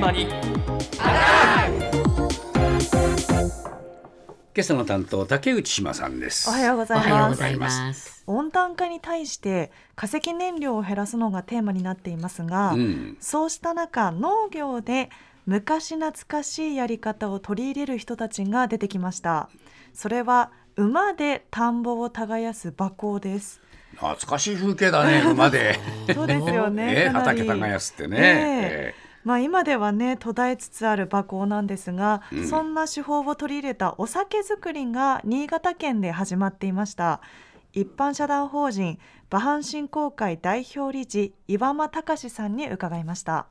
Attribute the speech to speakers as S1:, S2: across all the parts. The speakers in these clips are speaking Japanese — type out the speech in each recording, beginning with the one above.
S1: 島に今朝の担当竹内島さんです。
S2: おはようございます。
S3: おはようございます。
S2: 温暖化に対して化石燃料を減らすのがテーマになっていますが、
S1: うん、
S2: そうした中農業で昔懐かしいやり方を取り入れる人たちが出てきました。それは馬で田んぼを耕す馬耕です。
S1: 懐かしい風景だね馬で。
S2: そうですよね
S1: 畑耕すってね、
S2: えまあ、今ではね途絶えつつある馬耕なんですが、
S1: うん。
S2: そんな手法を取り入れたお酒造りが新潟県で始まっていました。一般社団法人馬阪振興会代表理事岩間隆さんに伺いました。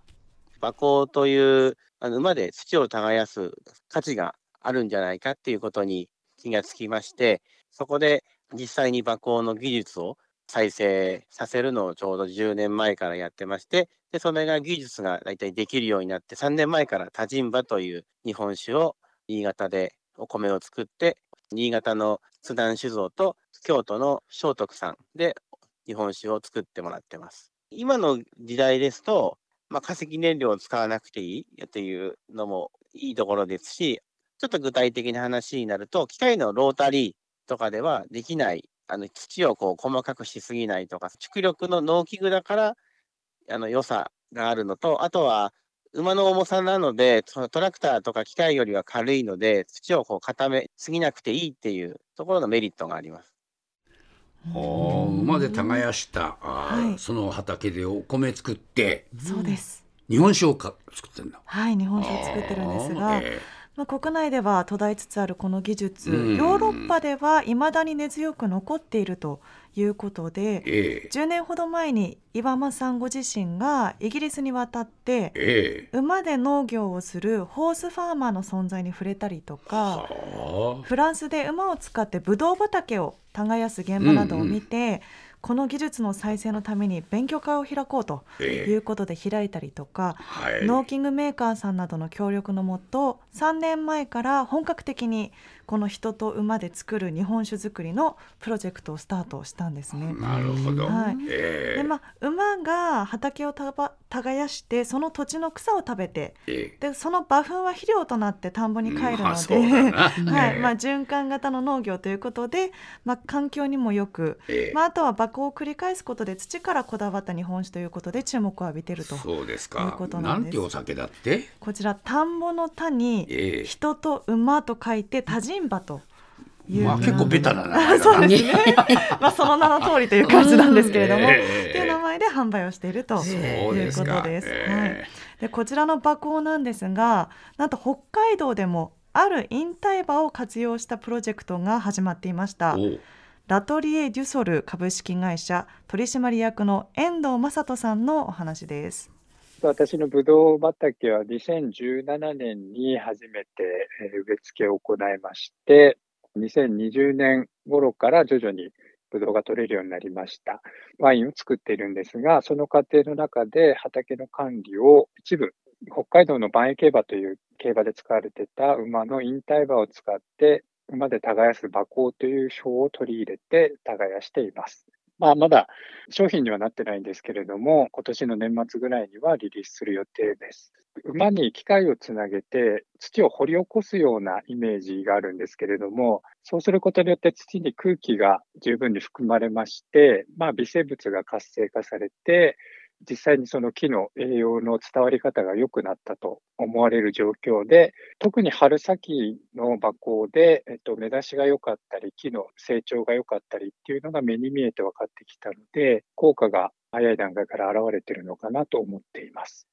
S4: 馬耕というあの馬で土を耕す価値があるんじゃないかっていうことに気がつきまして、そこで実際に馬耕の技術を再生させるのをちょうど10年前からやってまして、でそれが技術が大体できるようになって、3年前から多人馬という日本酒を新潟でお米を作って、新潟の津南酒造と京都の聖徳さんで日本酒を作ってもらってます。今の時代ですと、まあ、化石燃料を使わなくていいっていうのもいいところですし、ちょっと具体的な話になると、機械のロータリーとかではできない、あの土をこう細かくしすぎないとか、蓄力の農機具だからあの良さがあるのと、あとは馬の重さなので、そのトラクターとか機械よりは軽いので、土をこう固めすぎなくていいっていうところのメリットがあります。
S1: ほう馬で耕した、
S2: はい。
S1: その畑でお米作って
S2: そうです。
S1: 日本酒をか作ってんだ。
S2: はい日本酒を作ってるんですが、
S1: え
S2: まあ、国内では途絶えつつあるこの技術、
S1: うん。
S2: ヨーロッパではいまだに根強く残っているということで
S1: ー、ええ。
S2: 10年ほど前に岩間さんご自身がイギリスに渡って
S1: ええ。
S2: 馬で農業をするホースファーマーの存在に触れたりとか
S1: は
S2: フランスで馬を使ってブドウ畑を耕す現場などを見て、この技術の再生のために勉強会を開こうということで開いたりとか、
S1: はい。
S2: 農機具メーカーさんなどの協力のもと3年前から本格的にこの人と馬で作る日本酒作りのプロジェクトをスタートしたんですね。
S1: なるほど、
S2: はい。
S1: ええ。
S2: でまあ、馬が畑をたば耕してその土地の草を食べて
S1: ええ。
S2: でその馬糞は肥料となって田んぼに帰るので、
S1: だな。
S2: はい。
S1: ええ。
S2: まあ、循環型の農業ということで、まあ、環境にもよく、
S1: ええ。
S2: まあ、あとは馬耕を繰り返すことで土からこだわった日本酒ということで注目を浴びていると
S1: そうです。
S2: いう
S1: か
S2: ことなんです
S1: てお酒だって？
S2: こちら田んぼの田に
S1: ええ。
S2: 人と馬と書いて多人馬という、
S1: まあ結構ベタな名前だな。
S2: そうですね。まあその名の通りという感じなんですけれども、
S1: ええ
S2: っていう名前で販売をしているという
S1: です。か
S2: ことです。はい。こちらの馬耕なんですがなんと北海道でもある引退馬を活用したプロジェクトが始まっていました。ラトリエ・デュソル株式会社取締役の遠藤正人さんのお話です
S5: 私のブドウ畑は2017年に初めて植え付けを行いまして、2020年頃から徐々にブドウが取れるようになりました。ワインを作っているんですが、その過程の中で畑の管理を一部、北海道の万栄競馬という競馬で使われてた馬の引退馬を使って、馬で耕す馬耕という手法を取り入れて耕しています。まあ、まだ商品にはなってないんですけれども、今年の年末ぐらいにはリリースする予定です。馬に機械をつなげて土を掘り起こすようなイメージがあるんですけれども、そうすることによって土に空気が十分に含まれまして、まあ、微生物が活性化されて、実際にその木の栄養の伝わり方が良くなったと思われる状況で、特に春先の馬行で、えっと、目出しが良かったり、木の成長が良かったりっていうのが目に見えて分かってきたので、効果が早い段階から現れているのかなと思っています。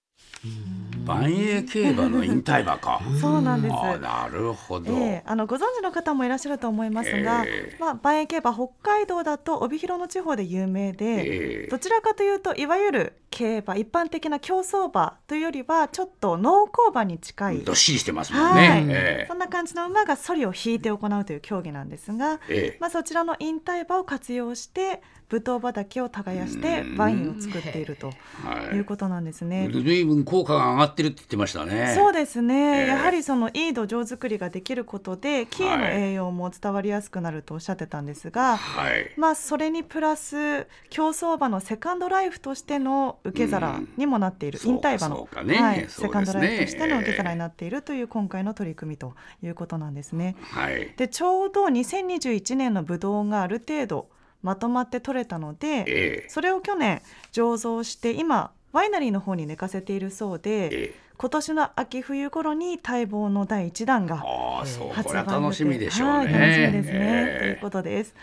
S1: 万栄競馬の引退馬か。
S2: そうなんです。
S1: あなるほど、
S2: ええあのご存知の方もいらっしゃると思いますが、
S1: ええ。
S2: まあ、万栄競馬北海道だと帯広の地方で有名で、
S1: ええ。
S2: どちらかというといわゆる競馬一般的な競走馬というよりはちょっと農耕馬に近い。
S1: どっしりしてますもんね、
S2: はい。
S1: え
S2: そんな感じの馬がソリを引いて行うという競技なんですが、
S1: ええ。
S2: まあ、そちらの引退馬を活用してブドウ畑を耕して
S1: うん。
S2: ワインを作っていると
S1: はい。
S2: いうことなんですね。
S1: で分効果が上がってるって言ってましたね。
S2: そうですね、
S1: えー
S2: やはりそのいい土壌作りができることで木への栄養も伝わりやすくなるとおっしゃってたんですが、
S1: はい。
S2: まあそれにプラス競走馬のセカンドライフとしての受け皿にもなっている、
S1: うん
S2: 引退馬の、
S1: ね
S2: はい、セカンドライフとしての受け皿になっているという今回の取り組みということなんですね。
S1: はい。
S2: でちょうど2021年のブドウがある程度まとまって取れたので、
S1: ええ
S2: それを去年醸造して今ワイナリーの方に寝かせているそうで、
S1: ええ。
S2: 今年の秋冬頃に待望の第1弾が発売予定
S1: は楽しみでしょうね。
S2: はい、楽しみですね、
S1: ええ
S2: ということです。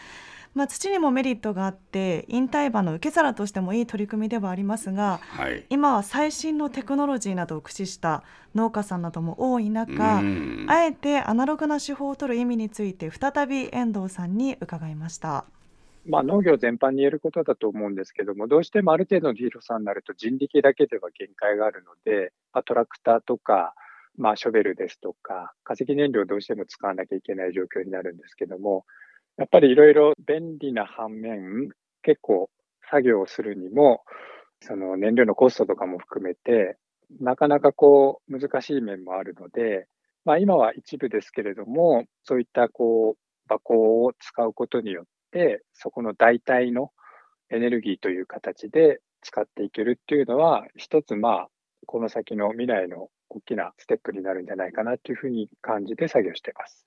S2: まあ、土にもメリットがあって引退馬の受け皿としてもいい取り組みではありますが
S1: はい。
S2: 今は最新のテクノロジーなどを駆使した農家さんなども多い中、
S1: うん
S2: あえてアナログな手法を取る意味について再び遠藤さんに伺いました。
S5: まあ、農業全般に言えることだと思うんですけども、どうしてもある程度の広さになると人力だけでは限界があるので、まあ、トラクターとか、まあ、ショベルですとか、化石燃料をどうしても使わなきゃいけない状況になるんですけども、やっぱりいろいろ便利な反面、結構作業をするにも、その燃料のコストとかも含めて、なかなかこう難しい面もあるので、まあ今は一部ですけれども、そういったこう箱を使うことによって、そこの代替のエネルギーという形で使っていけるっていうのは、一つまあ、この先の未来の大きなステップになるんじゃないかなというふうに感じて作業しています。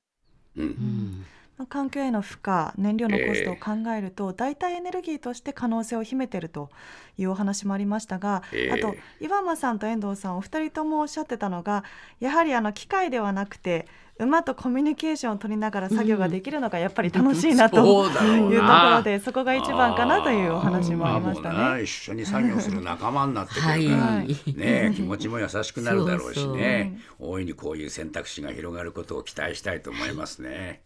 S1: う。
S3: うん
S2: 環境への負荷燃料のコストを考えると、代替エネルギーとして可能性を秘めているというお話もありましたが、
S1: ええ。
S2: あと岩間さんと遠藤さんお二人ともおっしゃってたのがやはりあの機械ではなくて馬とコミュニケーションを取りながら作業ができるのがやっぱり楽しいなと いうところでそこが一番かなというお話もありましたね。
S1: 一緒に作業する仲間になってくるから、
S3: はい。
S1: ね気持ちも優しくなるだろうし
S3: そう
S1: ね大いにこういう選択肢が広がることを期待したいと思いますね。